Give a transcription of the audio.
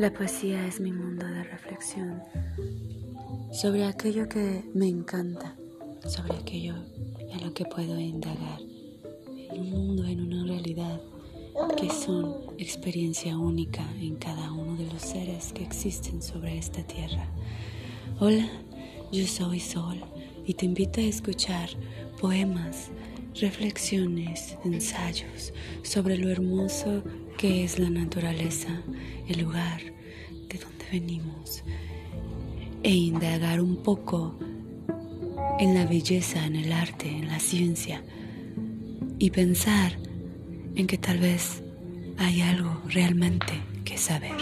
La poesía es mi mundo de reflexión sobre aquello que me encanta, sobre aquello en lo que puedo indagar, en un mundo, en una realidad que son experiencia única en cada uno de los seres que existen sobre esta tierra. Hola, yo soy Sol y te invito a escuchar poemas, reflexiones, ensayos sobre lo hermoso que es la naturaleza, el lugar de donde venimos e indagar un poco en la belleza, en el arte, en la ciencia y pensar en que tal vez hay algo realmente que saber.